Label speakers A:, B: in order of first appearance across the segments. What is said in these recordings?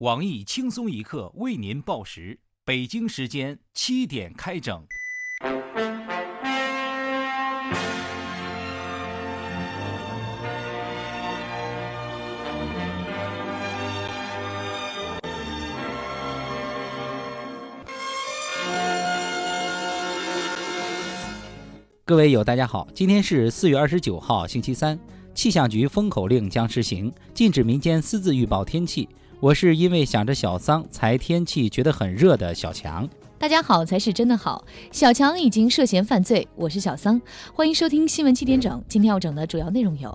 A: 网易轻松一刻为您报时，北京时间七点开整。
B: 各位友，大家好，今天是四月二十九号，星期三。气象局封口令将施行，禁止民间私自预报天气。我是因为想着小桑才天气觉得很热的小强。
C: 大家好才是真的好，小强已经涉嫌犯罪。我是小桑，欢迎收听新闻七点整。今天要整的主要内容有：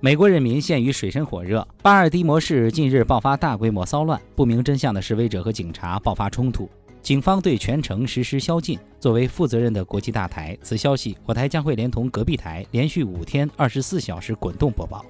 B: 美国人民陷于水深火热，巴尔的摩市近日爆发大规模骚乱，不明真相的示威者和警察爆发冲突。警方对全城实施宵禁。作为负责任的国际大台，此消息我台将会连同隔壁台连续五天二十四小时滚动播报。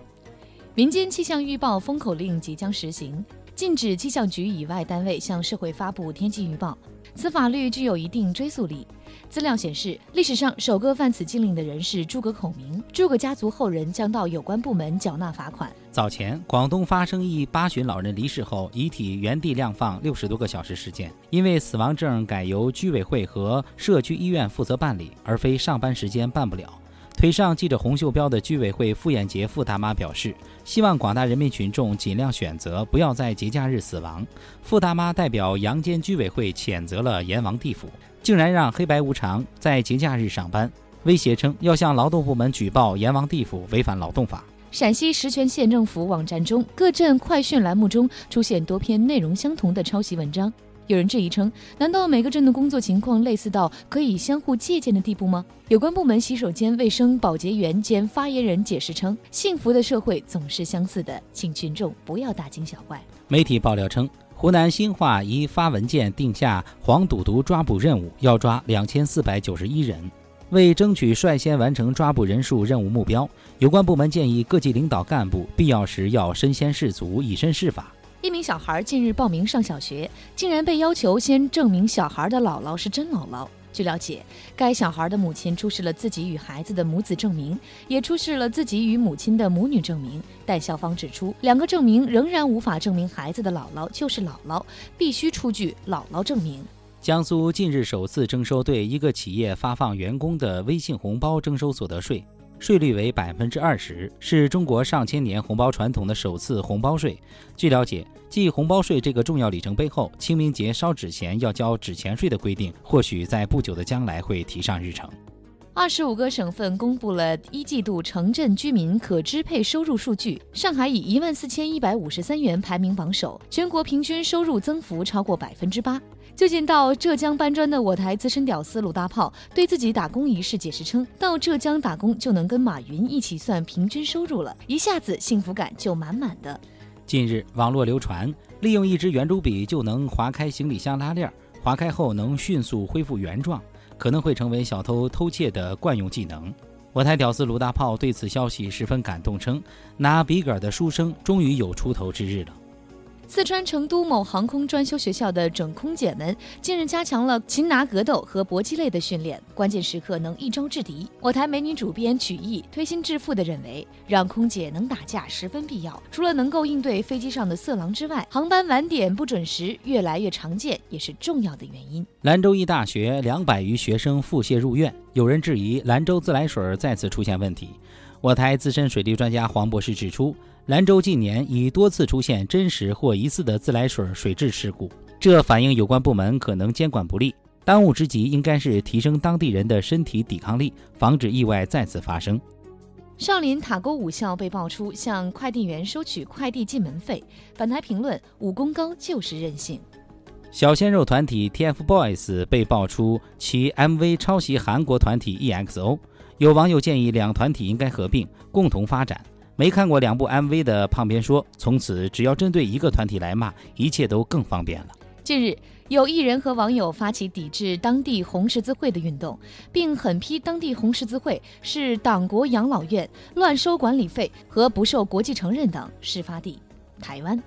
C: 民间气象预报封口令即将实行，禁止气象局以外单位向社会发布天气预报。此法律具有一定追溯力。资料显示，历史上首个犯此禁令的人是诸葛孔明，诸葛家族后人将到有关部门缴纳罚款。
B: 早前，广东发生一八旬老人离世后，遗体原地晾放六十多个小时事件，因为死亡证改由居委会和社区医院负责办理，而非上班时间办不了。腿上系着红袖标的居委会傅艳杰傅大妈表示，希望广大人民群众尽量选择不要在节假日死亡。傅大妈代表阳间居委会谴责了阎王地府。竟然让黑白无常在节假日上班，威胁称要向劳动部门举报阎王地府违反劳动法。
C: 陕西石泉县政府网站中各镇快讯栏目中出现多篇内容相同的抄袭文章，有人质疑称：难道每个镇的工作情况类似到可以相互借鉴的地步吗？有关部门洗手间卫生保洁员兼发言人解释称：幸福的社会总是相似的，请群众不要大惊小怪。
B: 媒体爆料称。湖南新化已发文件定下黄赌毒抓捕任务，要抓两千四百九十一人。为争取率先完成抓捕人数任务目标，有关部门建议各级领导干部必要时要身先士卒，以身试法。
C: 一名小孩近日报名上小学，竟然被要求先证明小孩的姥姥是真姥姥。据了解，该小孩的母亲出示了自己与孩子的母子证明，也出示了自己与母亲的母女证明，但校方指出，两个证明仍然无法证明孩子的姥姥就是姥姥，必须出具姥姥证明。
B: 江苏近日首次征收对一个企业发放员工的微信红包征收所得税。税率为百分之二十，是中国上千年红包传统的首次红包税。据了解，继红包税这个重要里程碑后，清明节烧纸钱要交纸钱税的规定，或许在不久的将来会提上日程。
C: 二十五个省份公布了一季度城镇居民可支配收入数据，上海以一万四千一百五十三元排名榜首，全国平均收入增幅超过百分之八。最近到浙江搬砖的我台资深屌丝鲁大炮对自己打工一事解释称，到浙江打工就能跟马云一起算平均收入了，一下子幸福感就满满的。
B: 近日网络流传，利用一支圆珠笔就能划开行李箱拉链，划开后能迅速恢复原状，可能会成为小偷偷窃的惯用技能。我台屌丝鲁大炮对此消息十分感动，称拿笔杆的书生终于有出头之日了。
C: 四川成都某航空专修学校的准空姐们近日加强了擒拿格斗和搏击类的训练，关键时刻能一招制敌。我台美女主编曲艺推心置腹地认为，让空姐能打架十分必要。除了能够应对飞机上的色狼之外，航班晚点不准时越来越常见，也是重要的原因。
B: 兰州一大学两百余学生腹泻入院，有人质疑兰州自来水再次出现问题。我台资深水利专家黄博士指出。兰州近年已多次出现真实或疑似的自来水水质事故，这反映有关部门可能监管不力。当务之急应该是提升当地人的身体抵抗力，防止意外再次发生。
C: 少林塔沟武校被爆出向快递员收取快递进门费，本台评论：武功高就是任性。
B: 小鲜肉团体 TFBOYS 被爆出其 MV 抄袭韩国团体 EXO，有网友建议两团体应该合并，共同发展。没看过两部 MV 的胖编说：“从此只要针对一个团体来骂，一切都更方便了。”
C: 近日，有艺人和网友发起抵制当地红十字会的运动，并狠批当地红十字会是党国养老院、乱收管理费和不受国际承认等。事发地台湾。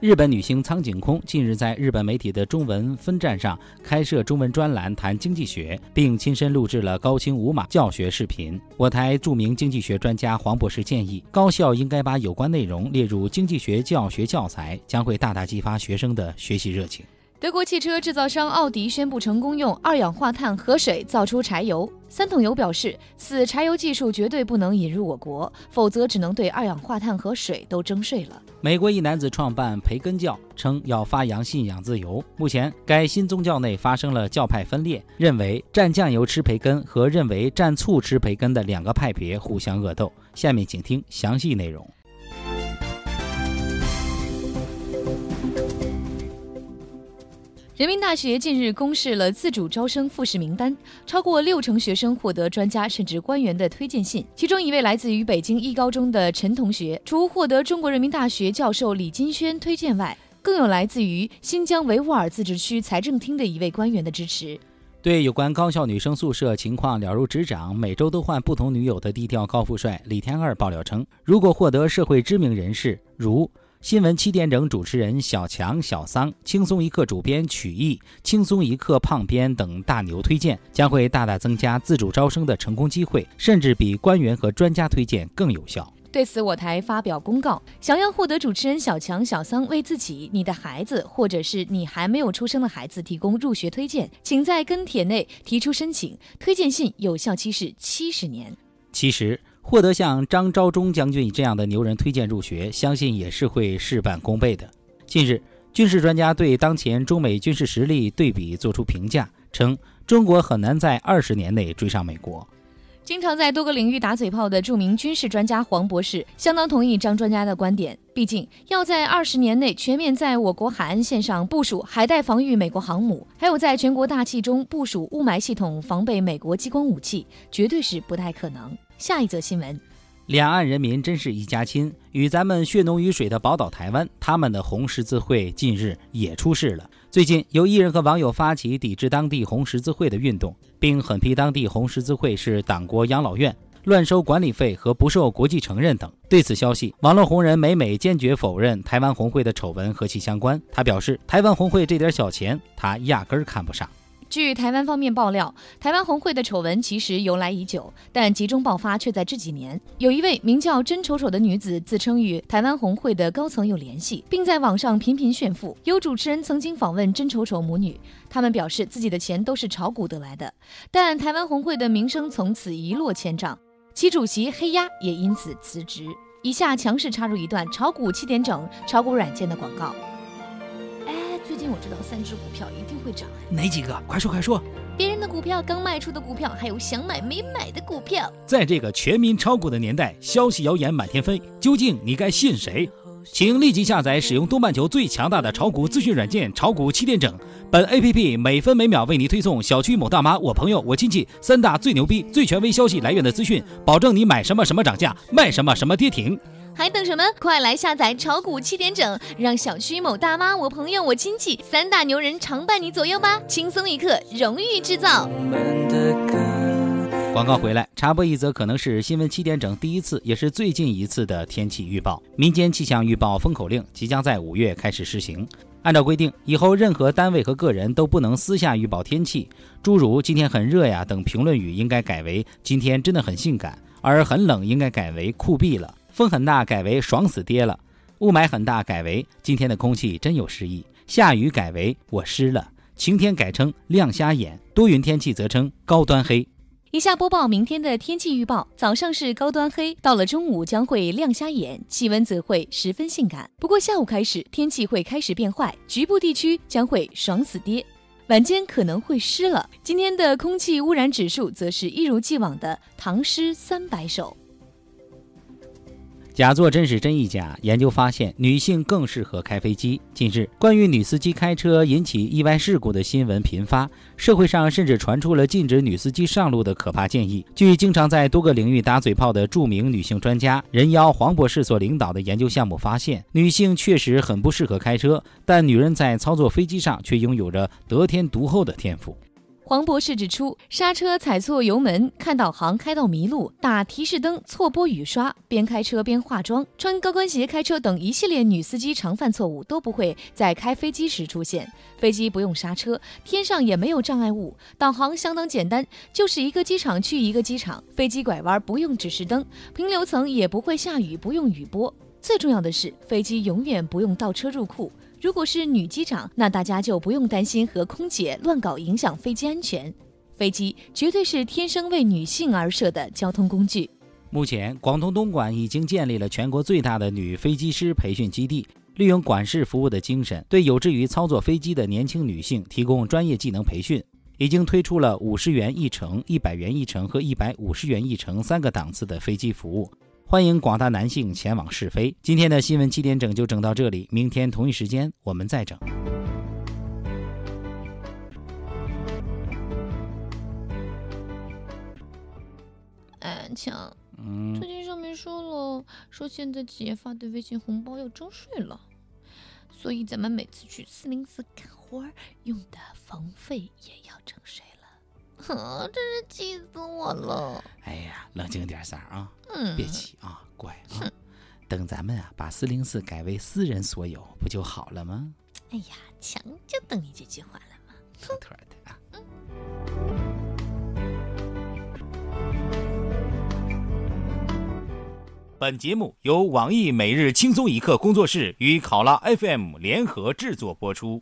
B: 日本女星苍井空近日在日本媒体的中文分站上开设中文专栏，谈经济学，并亲身录制了高清无码教学视频。我台著名经济学专家黄博士建议，高校应该把有关内容列入经济学教学教材，将会大大激发学生的学习热情。
C: 德国汽车制造商奥迪宣布成功用二氧化碳和水造出柴油。三桶油表示，此柴油技术绝对不能引入我国，否则只能对二氧化碳和水都征税了。
B: 美国一男子创办培根教，称要发扬信仰自由。目前，该新宗教内发生了教派分裂，认为蘸酱油吃培根和认为蘸醋吃培根的两个派别互相恶斗。下面请听详细内容。
C: 人民大学近日公示了自主招生复试名单，超过六成学生获得专家甚至官员的推荐信。其中一位来自于北京一高中的陈同学，除获得中国人民大学教授李金轩推荐外，更有来自于新疆维吾尔自治区财政厅的一位官员的支持。
B: 对有关高校女生宿舍情况了如指掌，每周都换不同女友的低调高富帅李天二爆料称，如果获得社会知名人士如。新闻七点整主持人小强、小桑，轻松一刻主编曲艺，轻松一刻胖编等大牛推荐，将会大大增加自主招生的成功机会，甚至比官员和专家推荐更有效。
C: 对此，我台发表公告：想要获得主持人小强、小桑为自己、你的孩子，或者是你还没有出生的孩子提供入学推荐，请在跟帖内提出申请。推荐信有效期是七十年。
B: 其实。获得像张召忠将军这样的牛人推荐入学，相信也是会事半功倍的。近日，军事专家对当前中美军事实力对比作出评价，称中国很难在二十年内追上美国。
C: 经常在多个领域打嘴炮的著名军事专家黄博士相当同意张专家的观点。毕竟，要在二十年内全面在我国海岸线上部署海带防御美国航母，还有在全国大气中部署雾霾系统防备美国激光武器，绝对是不太可能。下一则新闻，
B: 两岸人民真是一家亲。与咱们血浓于水的宝岛台湾，他们的红十字会近日也出事了。最近有艺人和网友发起抵制当地红十字会的运动，并狠批当地红十字会是党国养老院，乱收管理费和不受国际承认等。对此消息，网络红人美美坚决否认台湾红会的丑闻和其相关。他表示，台湾红会这点小钱，他压根儿看不上。
C: 据台湾方面爆料，台湾红会的丑闻其实由来已久，但集中爆发却在这几年。有一位名叫甄丑丑的女子自称与台湾红会的高层有联系，并在网上频频炫富。有主持人曾经访问甄丑丑母女，他们表示自己的钱都是炒股得来的，但台湾红会的名声从此一落千丈，其主席黑鸭也因此辞职。以下强势插入一段炒股七点整炒股软件的广告。最近我知道三只股票一定会涨，
A: 哪几个？快说快说！
C: 别人的股票、刚卖出的股票，还有想买没买的股票。
A: 在这个全民炒股的年代，消息谣言满天飞，究竟你该信谁？请立即下载使用东半球最强大的炒股资讯软件“炒股七点整”。本 APP 每分每秒为你推送小区某大妈、我朋友、我亲戚三大最牛逼、最权威消息来源的资讯，保证你买什么什么涨价，卖什么什么跌停。
C: 还等什么？快来下载炒股七点整，让小区某大妈、我朋友、我亲戚三大牛人常伴你左右吧！轻松一刻，荣誉制造。
B: 广告回来，插播一则可能是新闻七点整第一次，也是最近一次的天气预报。民间气象预报封口令即将在五月开始实行。按照规定，以后任何单位和个人都不能私下预报天气，诸如“今天很热呀”等评论语应该改为“今天真的很性感”，而“很冷”应该改为“酷毙了”。风很大，改为爽死爹了；雾霾很大，改为今天的空气真有诗意；下雨改为我湿了；晴天改称亮瞎眼；多云天气则称高端黑。
C: 以下播报明天的天气预报：早上是高端黑，到了中午将会亮瞎眼，气温则会十分性感。不过下午开始天气会开始变坏，局部地区将会爽死爹，晚间可能会湿了。今天的空气污染指数则是一如既往的唐诗三百首。
B: 假作真是真亦假。研究发现，女性更适合开飞机。近日，关于女司机开车引起意外事故的新闻频发，社会上甚至传出了禁止女司机上路的可怕建议。据经常在多个领域打嘴炮的著名女性专家人妖黄博士所领导的研究项目发现，女性确实很不适合开车，但女人在操作飞机上却拥有着得天独厚的天赋。
C: 黄博士指出，刹车踩错油门、看导航开到迷路、打提示灯错拨雨刷、边开车边化妆、穿高跟鞋开车等一系列女司机常犯错误都不会在开飞机时出现。飞机不用刹车，天上也没有障碍物，导航相当简单，就是一个机场去一个机场。飞机拐弯不用指示灯，平流层也不会下雨，不用雨波。最重要的是，飞机永远不用倒车入库。如果是女机长，那大家就不用担心和空姐乱搞影响飞机安全。飞机绝对是天生为女性而设的交通工具。
B: 目前，广东东莞已经建立了全国最大的女飞机师培训基地，利用管事服务的精神，对有志于操作飞机的年轻女性提供专业技能培训。已经推出了五十元一程、一百元一程和一百五十元一程三个档次的飞机服务。欢迎广大男性前往试飞。今天的新闻七点整就整到这里，明天同一时间我们再整。
C: 哎，强，
B: 嗯，
C: 最近上面说了，说现在企业发的微信红包要征税了，所以咱们每次去四零四干活用的房费也要征税了。呵，真是气死我了！
B: 哎呀，冷静点，三儿啊。
C: 嗯，
B: 别气啊，乖啊！等咱们啊把四零四改为私人所有，不就好了吗？
C: 哎呀，强就等你这句话了嘛！
B: 妥妥的啊！
A: 嗯本节目由网易每日轻松一刻工作室与考拉 FM 联合制作播出。